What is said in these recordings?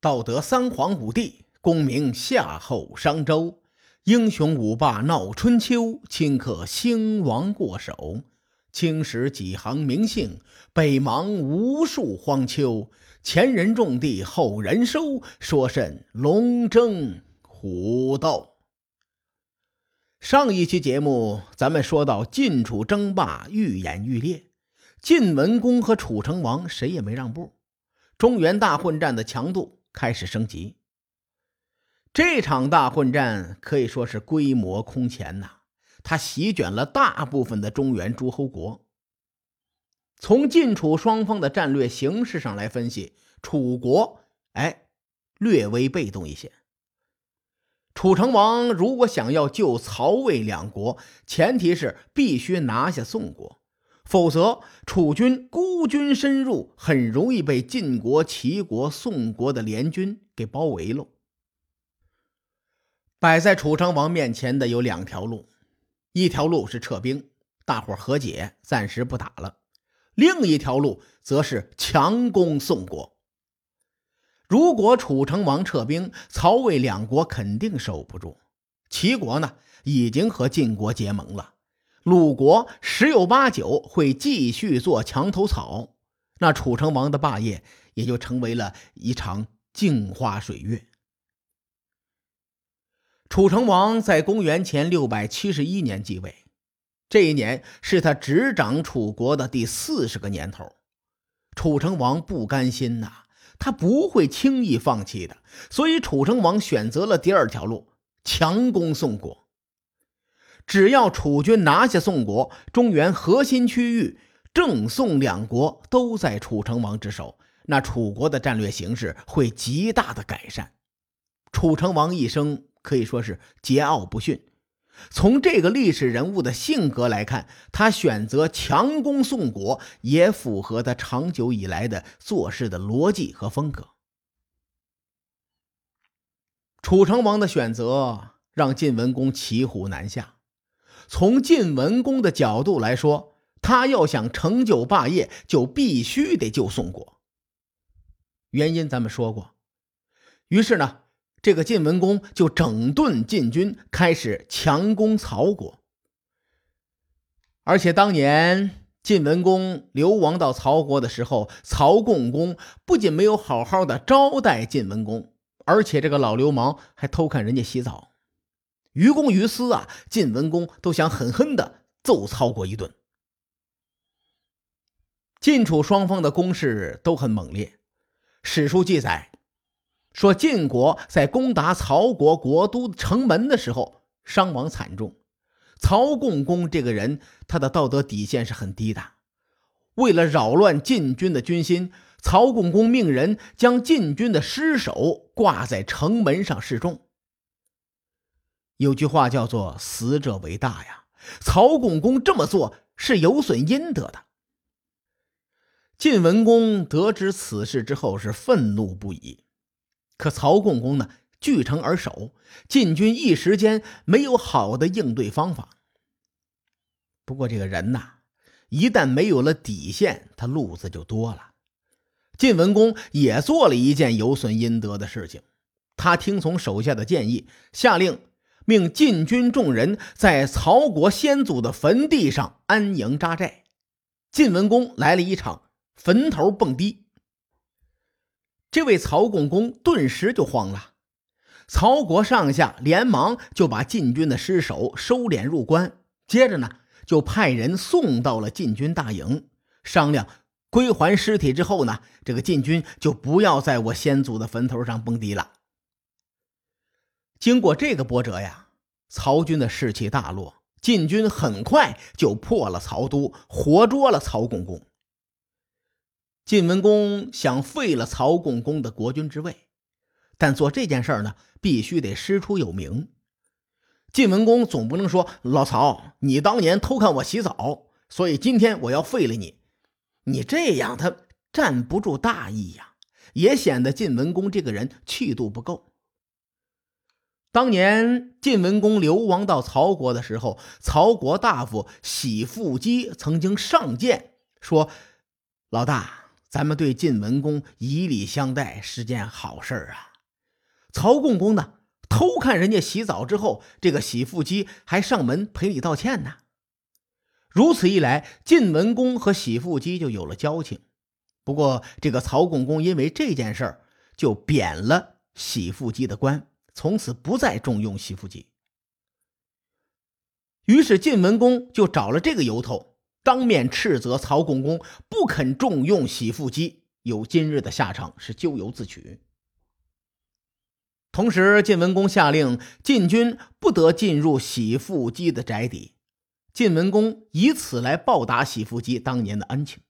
道德三皇五帝，功名夏后商周。英雄五霸闹春秋，顷刻兴亡过手。青史几行名姓，北邙无数荒丘。前人种地，后人收，说甚龙争虎斗？上一期节目，咱们说到晋楚争霸愈演愈烈，晋文公和楚成王谁也没让步，中原大混战的强度开始升级。这场大混战可以说是规模空前呐，它席卷了大部分的中原诸侯国。从晋楚双方的战略形势上来分析，楚国哎略微被动一些。楚成王如果想要救曹魏两国，前提是必须拿下宋国，否则楚军孤军深入，很容易被晋国、齐国、宋国的联军给包围了。摆在楚成王面前的有两条路，一条路是撤兵，大伙和解，暂时不打了；另一条路则是强攻宋国。如果楚成王撤兵，曹魏两国肯定守不住。齐国呢，已经和晋国结盟了，鲁国十有八九会继续做墙头草，那楚成王的霸业也就成为了一场镜花水月。楚成王在公元前六百七十一年继位，这一年是他执掌楚国的第四十个年头。楚成王不甘心呐，他不会轻易放弃的，所以楚成王选择了第二条路，强攻宋国。只要楚军拿下宋国，中原核心区域郑宋两国都在楚成王之手，那楚国的战略形势会极大的改善。楚成王一生。可以说是桀骜不驯。从这个历史人物的性格来看，他选择强攻宋国，也符合他长久以来的做事的逻辑和风格。楚成王的选择让晋文公骑虎难下。从晋文公的角度来说，他要想成就霸业，就必须得救宋国。原因咱们说过。于是呢。这个晋文公就整顿晋军，开始强攻曹国。而且当年晋文公流亡到曹国的时候，曹共公不仅没有好好的招待晋文公，而且这个老流氓还偷看人家洗澡，于公于私啊，晋文公都想狠狠的揍曹国一顿。晋楚双方的攻势都很猛烈，史书记载。说晋国在攻打曹国国都城门的时候伤亡惨重，曹共公这个人他的道德底线是很低的。为了扰乱晋军的军心，曹共公命人将晋军的尸首挂在城门上示众。有句话叫做“死者为大”呀，曹共公这么做是有损阴德的。晋文公得知此事之后是愤怒不已。可曹共公呢，据城而守，晋军一时间没有好的应对方法。不过这个人呐，一旦没有了底线，他路子就多了。晋文公也做了一件有损阴德的事情，他听从手下的建议，下令命禁军众人在曹国先祖的坟地上安营扎寨。晋文公来了一场坟头蹦迪。这位曹共公顿时就慌了，曹国上下连忙就把禁军的尸首收敛入关，接着呢，就派人送到了禁军大营，商量归还尸体之后呢，这个禁军就不要在我先祖的坟头上蹦迪了。经过这个波折呀，曹军的士气大落，晋军很快就破了曹都，活捉了曹共公。晋文公想废了曹共公的国君之位，但做这件事呢，必须得师出有名。晋文公总不能说老曹，你当年偷看我洗澡，所以今天我要废了你。你这样他站不住大义呀，也显得晋文公这个人气度不够。当年晋文公流亡到曹国的时候，曹国大夫喜父姬曾经上谏说：“老大。”咱们对晋文公以礼相待是件好事啊。曹共公呢，偷看人家洗澡之后，这个洗腹姬还上门赔礼道歉呢。如此一来，晋文公和洗腹姬就有了交情。不过，这个曹共公因为这件事儿，就贬了洗腹姬的官，从此不再重用洗腹姬。于是晋文公就找了这个由头，当面斥责曹共公不肯重用洗腹姬，有今日的下场是咎由自取。同时，晋文公下令晋军不得进入洗腹姬的宅邸，晋文公以此来报答洗腹姬当年的恩情。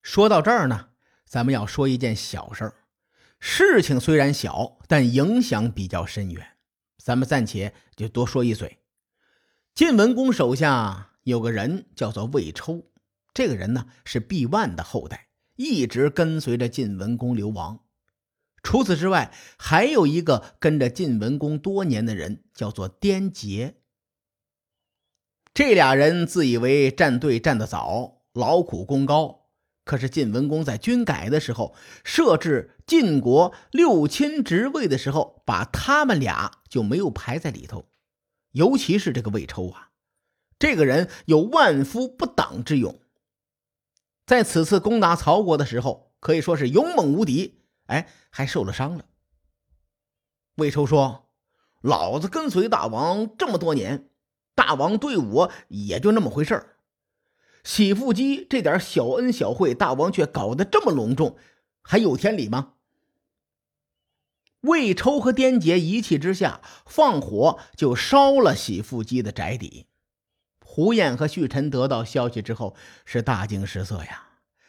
说到这儿呢，咱们要说一件小事儿，事情虽然小，但影响比较深远。咱们暂且就多说一嘴。晋文公手下有个人叫做魏抽，这个人呢是毕万的后代，一直跟随着晋文公流亡。除此之外，还有一个跟着晋文公多年的人，叫做颠杰。这俩人自以为站队站得早，劳苦功高，可是晋文公在军改的时候设置晋国六卿职位的时候，把他们俩就没有排在里头。尤其是这个魏抽啊，这个人有万夫不挡之勇，在此次攻打曹国的时候，可以说是勇猛无敌。哎，还受了伤了。魏抽说：“老子跟随大王这么多年，大王对我也就那么回事儿。洗腹肌这点小恩小惠，大王却搞得这么隆重，还有天理吗？”魏抽和颠杰一气之下，放火就烧了喜富姬的宅邸。胡彦和旭晨得到消息之后，是大惊失色呀，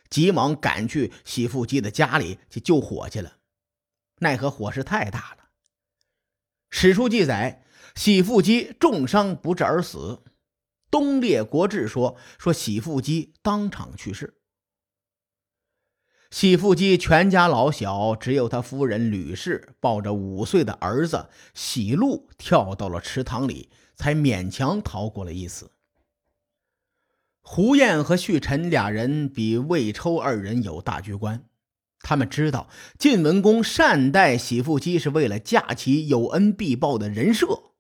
急忙赶去喜富姬的家里去救火去了。奈何火势太大了。史书记载，喜富姬重伤不治而死。东列国志说，说喜富姬当场去世。喜富基全家老小，只有他夫人吕氏抱着五岁的儿子喜禄跳到了池塘里，才勉强逃过了一死。胡彦和旭晨俩人比魏抽二人有大局观，他们知道晋文公善待喜富基是为了架起有恩必报的人设，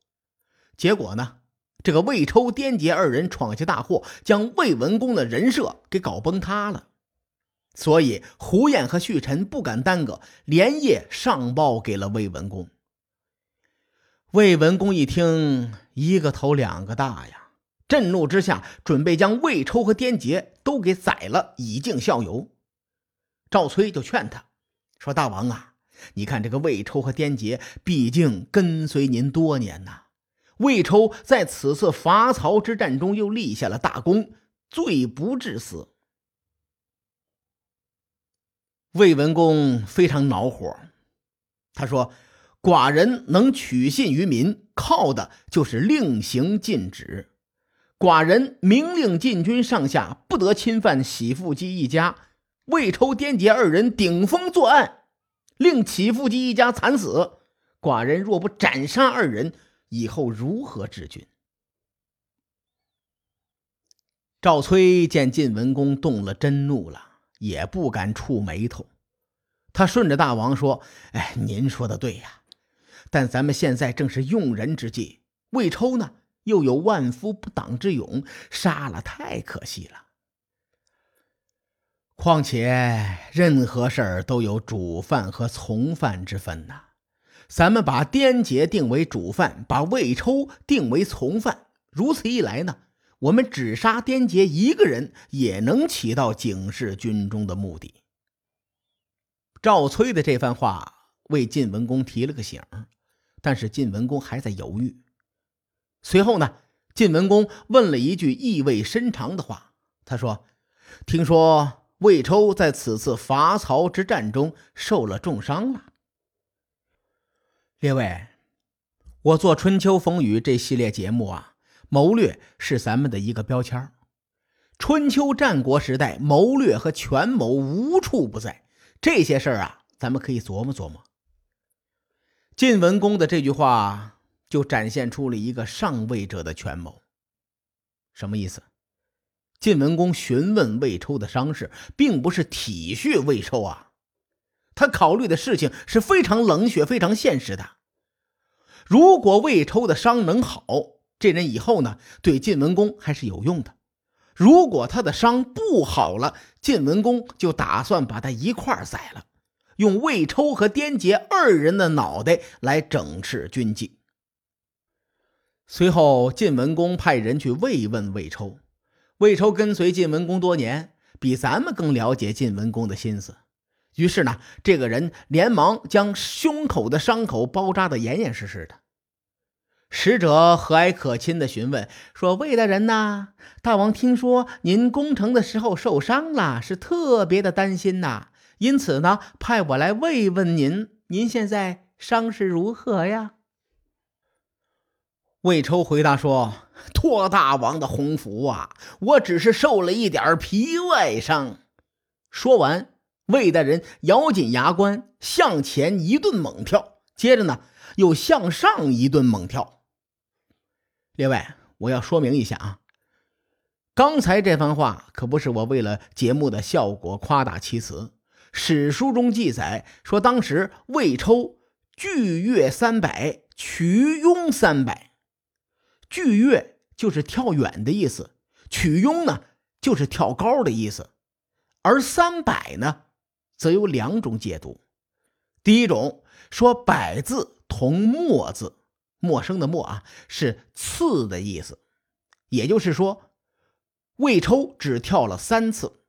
结果呢，这个魏抽、颠杰二人闯下大祸，将魏文公的人设给搞崩塌了。所以，胡彦和旭臣不敢耽搁，连夜上报给了魏文公。魏文公一听，一个头两个大呀，震怒之下，准备将魏抽和颠杰都给宰了，以儆效尤。赵崔就劝他说：“大王啊，你看这个魏抽和颠杰，毕竟跟随您多年呐。魏抽在此次伐曹之战中又立下了大功，罪不至死。”魏文公非常恼火，他说：“寡人能取信于民，靠的就是令行禁止。寡人明令禁军上下不得侵犯喜富姬一家。魏抽、颠杰二人顶风作案，令喜富姬一家惨死。寡人若不斩杀二人，以后如何治军？”赵崔见晋文公动了真怒了。也不敢触眉头，他顺着大王说：“哎，您说的对呀，但咱们现在正是用人之际，魏抽呢又有万夫不挡之勇，杀了太可惜了。况且任何事儿都有主犯和从犯之分呐，咱们把颠杰定为主犯，把魏抽定为从犯，如此一来呢？”我们只杀颠杰一个人，也能起到警示军中的目的。赵崔的这番话为晋文公提了个醒，但是晋文公还在犹豫。随后呢，晋文公问了一句意味深长的话，他说：“听说魏抽在此次伐曹之战中受了重伤了。”列位，我做《春秋风雨》这系列节目啊。谋略是咱们的一个标签春秋战国时代，谋略和权谋无处不在。这些事儿啊，咱们可以琢磨琢磨。晋文公的这句话就展现出了一个上位者的权谋。什么意思？晋文公询问魏抽的伤势，并不是体恤魏抽啊，他考虑的事情是非常冷血、非常现实的。如果魏抽的伤能好，这人以后呢，对晋文公还是有用的；如果他的伤不好了，晋文公就打算把他一块儿宰了。用魏抽和颠杰二人的脑袋来整治军纪。随后，晋文公派人去慰问魏抽。魏抽跟随晋文公多年，比咱们更了解晋文公的心思。于是呢，这个人连忙将胸口的伤口包扎的严严实实的。使者和蔼可亲的询问说：“魏大人呐，大王听说您攻城的时候受伤了，是特别的担心呐。”因此呢，派我来慰问您。您现在伤势如何呀？魏抽回答说：“托大王的洪福啊，我只是受了一点皮外伤。”说完，魏大人咬紧牙关，向前一顿猛跳，接着呢，又向上一顿猛跳。另外，我要说明一下啊，刚才这番话可不是我为了节目的效果夸大其词。史书中记载说，当时魏抽巨跃三百，曲拥三百。巨跃就是跳远的意思，曲拥呢就是跳高的意思，而三百呢，则有两种解读。第一种说“百”字同“墨”字，陌生的“陌”啊，是次的意思，也就是说，魏抽只跳了三次。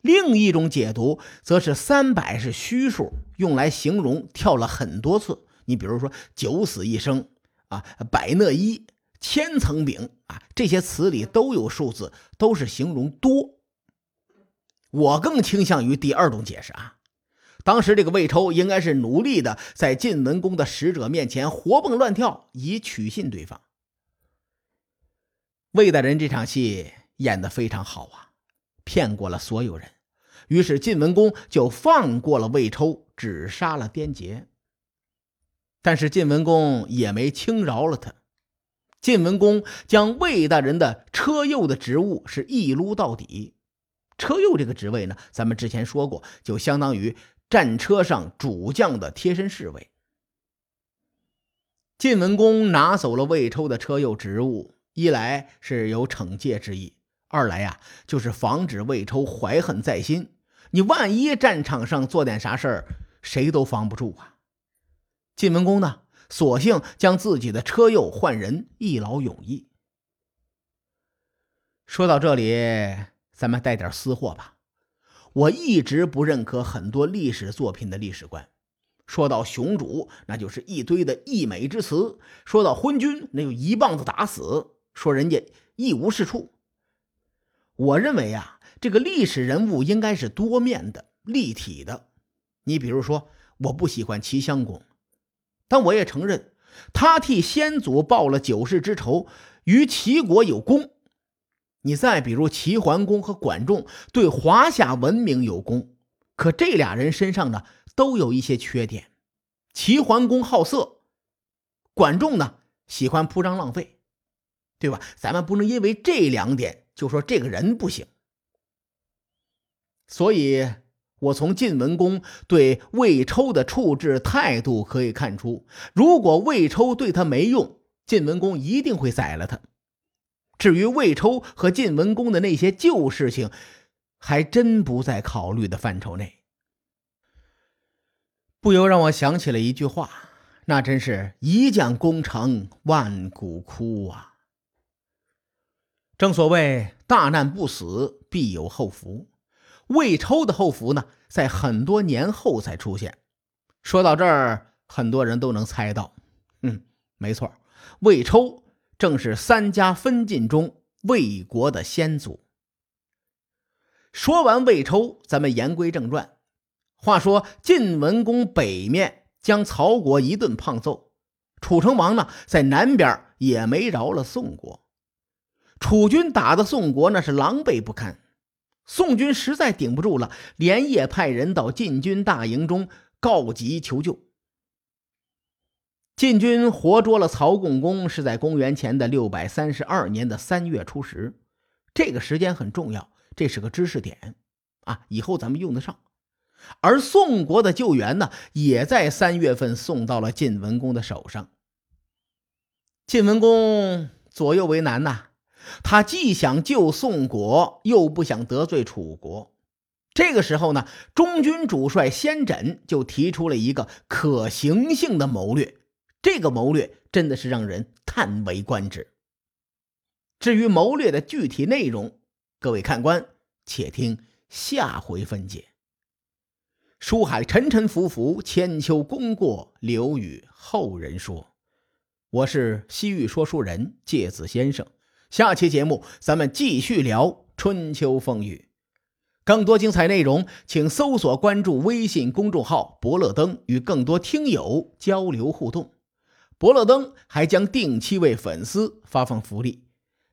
另一种解读则是三百是虚数，用来形容跳了很多次。你比如说“九死一生”啊，“百乐一”“千层饼”啊，这些词里都有数字，都是形容多。我更倾向于第二种解释啊。当时这个魏抽应该是努力的在晋文公的使者面前活蹦乱跳，以取信对方。魏大人这场戏演得非常好啊。骗过了所有人，于是晋文公就放过了魏抽，只杀了颠杰。但是晋文公也没轻饶了他。晋文公将魏大人的车右的职务是一撸到底。车右这个职位呢，咱们之前说过，就相当于战车上主将的贴身侍卫。晋文公拿走了魏抽的车右职务，一来是有惩戒之意。二来呀，就是防止魏抽怀恨在心。你万一战场上做点啥事儿，谁都防不住啊。晋文公呢，索性将自己的车右换人，一劳永逸。说到这里，咱们带点私货吧。我一直不认可很多历史作品的历史观。说到雄主，那就是一堆的溢美之词；说到昏君，那就一棒子打死，说人家一无是处。我认为啊，这个历史人物应该是多面的、立体的。你比如说，我不喜欢齐襄公，但我也承认他替先祖报了九世之仇，与齐国有功。你再比如齐桓公和管仲，对华夏文明有功。可这俩人身上呢，都有一些缺点。齐桓公好色，管仲呢喜欢铺张浪费，对吧？咱们不能因为这两点。就说这个人不行，所以我从晋文公对魏抽的处置态度可以看出，如果魏抽对他没用，晋文公一定会宰了他。至于魏抽和晋文公的那些旧事情，还真不在考虑的范畴内。不由让我想起了一句话，那真是一将功成万骨枯啊。正所谓大难不死，必有后福。魏抽的后福呢，在很多年后才出现。说到这儿，很多人都能猜到，嗯，没错，魏抽正是三家分晋中魏国的先祖。说完魏抽，咱们言归正传。话说晋文公北面将曹国一顿胖揍，楚成王呢，在南边也没饶了宋国。楚军打的宋国那是狼狈不堪，宋军实在顶不住了，连夜派人到晋军大营中告急求救。晋军活捉了曹共公是在公元前的六百三十二年的三月初十，这个时间很重要，这是个知识点啊，以后咱们用得上。而宋国的救援呢，也在三月份送到了晋文公的手上。晋文公左右为难呐，他既想救宋国，又不想得罪楚国。这个时候呢，中军主帅先轸就提出了一个可行性的谋略。这个谋略真的是让人叹为观止。至于谋略的具体内容，各位看官且听下回分解。书海沉沉浮浮，千秋功过留与后人说。我是西域说书人介子先生。下期节目咱们继续聊春秋风雨。更多精彩内容，请搜索关注微信公众号“伯乐灯”，与更多听友交流互动。伯乐登还将定期为粉丝发放福利。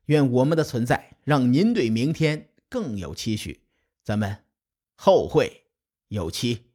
愿我们的存在让您对明天更有期许。咱们后会。有期。